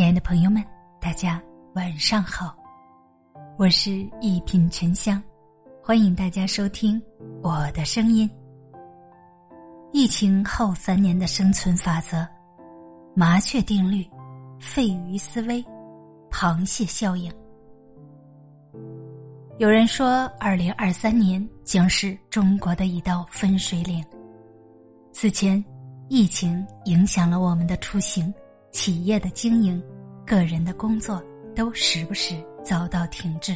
亲爱的朋友们，大家晚上好，我是一品沉香，欢迎大家收听我的声音。疫情后三年的生存法则：麻雀定律、肺鱼思维、螃蟹效应。有人说，二零二三年将是中国的一道分水岭。此前，疫情影响了我们的出行。企业的经营，个人的工作都时不时遭到停滞。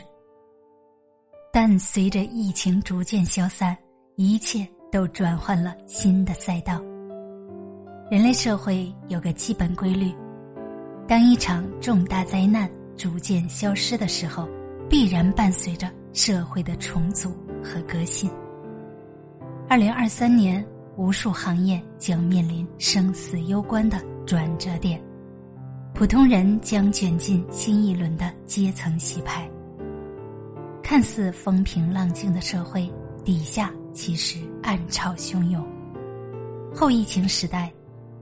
但随着疫情逐渐消散，一切都转换了新的赛道。人类社会有个基本规律：当一场重大灾难逐渐消失的时候，必然伴随着社会的重组和革新。二零二三年，无数行业将面临生死攸关的。转折点，普通人将卷进新一轮的阶层洗牌。看似风平浪静的社会，底下其实暗潮汹涌。后疫情时代，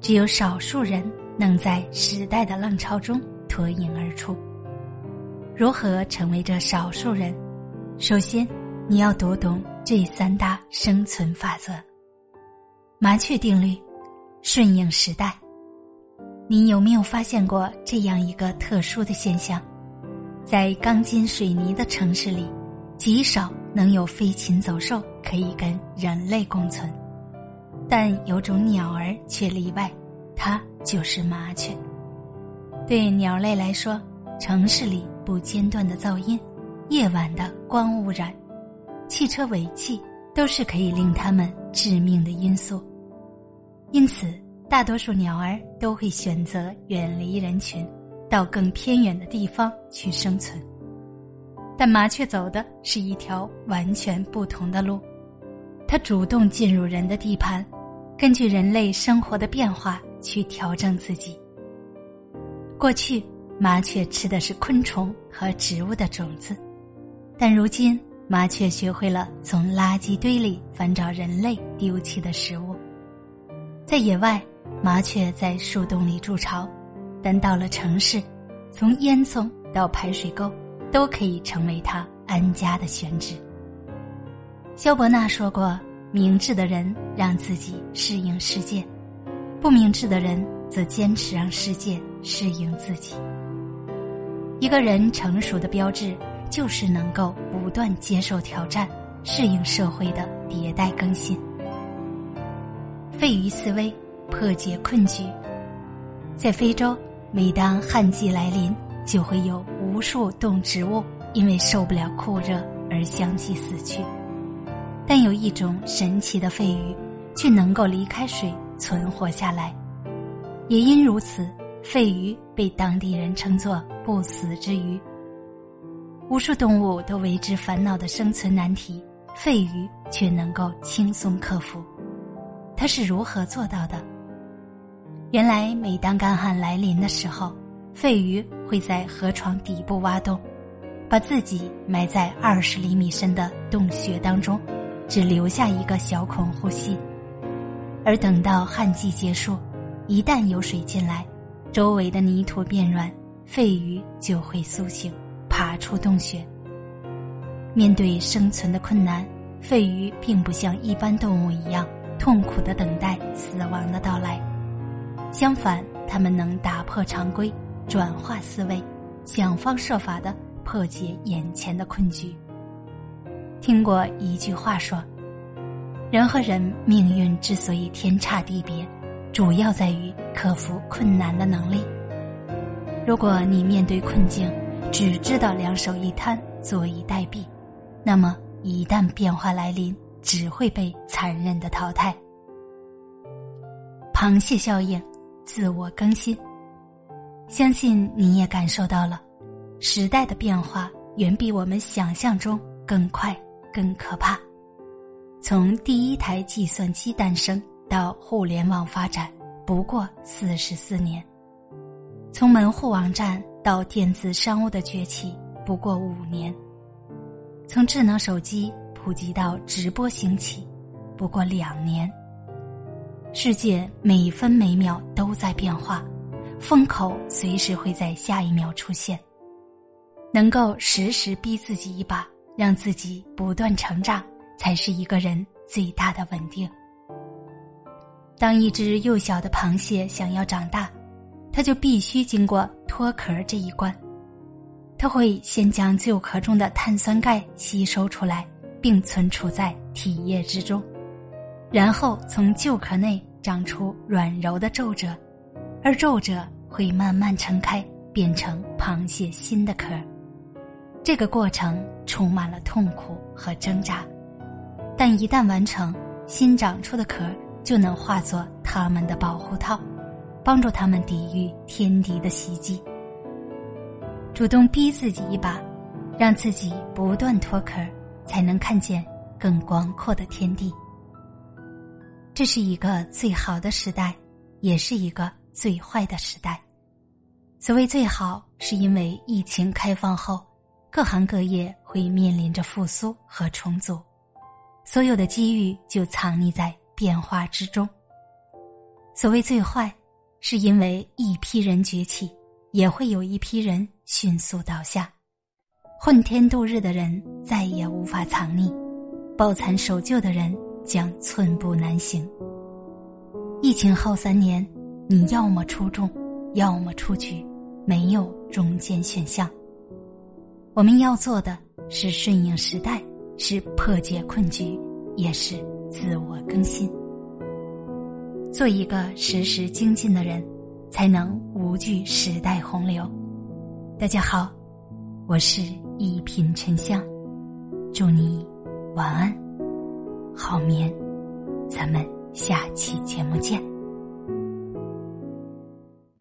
只有少数人能在时代的浪潮中脱颖而出。如何成为这少数人？首先，你要读懂这三大生存法则：麻雀定律，顺应时代。你有没有发现过这样一个特殊的现象？在钢筋水泥的城市里，极少能有飞禽走兽可以跟人类共存，但有种鸟儿却例外，它就是麻雀。对鸟类来说，城市里不间断的噪音、夜晚的光污染、汽车尾气，都是可以令它们致命的因素。因此。大多数鸟儿都会选择远离人群，到更偏远的地方去生存。但麻雀走的是一条完全不同的路，它主动进入人的地盘，根据人类生活的变化去调整自己。过去，麻雀吃的是昆虫和植物的种子，但如今，麻雀学会了从垃圾堆里翻找人类丢弃的食物，在野外。麻雀在树洞里筑巢，但到了城市，从烟囱到排水沟，都可以成为它安家的选址。肖伯纳说过：“明智的人让自己适应世界，不明智的人则坚持让世界适应自己。”一个人成熟的标志，就是能够不断接受挑战，适应社会的迭代更新。废鱼思维。破解困局，在非洲，每当旱季来临，就会有无数动植物因为受不了酷热而相继死去。但有一种神奇的肺鱼，却能够离开水存活下来。也因如此，肺鱼被当地人称作“不死之鱼”。无数动物都为之烦恼的生存难题，肺鱼却能够轻松克服。它是如何做到的？原来，每当干旱来临的时候，肺鱼会在河床底部挖洞，把自己埋在二十厘米深的洞穴当中，只留下一个小孔呼吸。而等到旱季结束，一旦有水进来，周围的泥土变软，肺鱼就会苏醒，爬出洞穴。面对生存的困难，肺鱼并不像一般动物一样痛苦的等待死亡的到来。相反，他们能打破常规，转化思维，想方设法的破解眼前的困局。听过一句话说：“人和人命运之所以天差地别，主要在于克服困难的能力。如果你面对困境只知道两手一摊，坐以待毙，那么一旦变化来临，只会被残忍的淘汰。”螃蟹效应。自我更新，相信你也感受到了，时代的变化远比我们想象中更快、更可怕。从第一台计算机诞生到互联网发展，不过四十四年；从门户网站到电子商务的崛起，不过五年；从智能手机普及到直播兴起，不过两年。世界每分每秒都在变化，风口随时会在下一秒出现。能够时时逼自己一把，让自己不断成长，才是一个人最大的稳定。当一只幼小的螃蟹想要长大，它就必须经过脱壳这一关。它会先将旧壳中的碳酸钙吸收出来，并存储在体液之中，然后从旧壳内长出软柔的皱褶，而皱褶会慢慢撑开，变成螃蟹新的壳。这个过程充满了痛苦和挣扎，但一旦完成，新长出的壳就能化作它们的保护套，帮助它们抵御天敌的袭击。主动逼自己一把，让自己不断脱壳，才能看见更广阔的天地。这是一个最好的时代，也是一个最坏的时代。所谓最好，是因为疫情开放后。各行各业会面临着复苏和重组，所有的机遇就藏匿在变化之中。所谓最坏，是因为一批人崛起，也会有一批人迅速倒下。混天度日的人再也无法藏匿，抱残守旧的人将寸步难行。疫情后三年，你要么出众，要么出局，没有中间选项。我们要做的是顺应时代，是破解困局，也是自我更新。做一个时时精进的人，才能无惧时代洪流。大家好，我是一品沉香，祝你晚安，好眠，咱们下期节目见。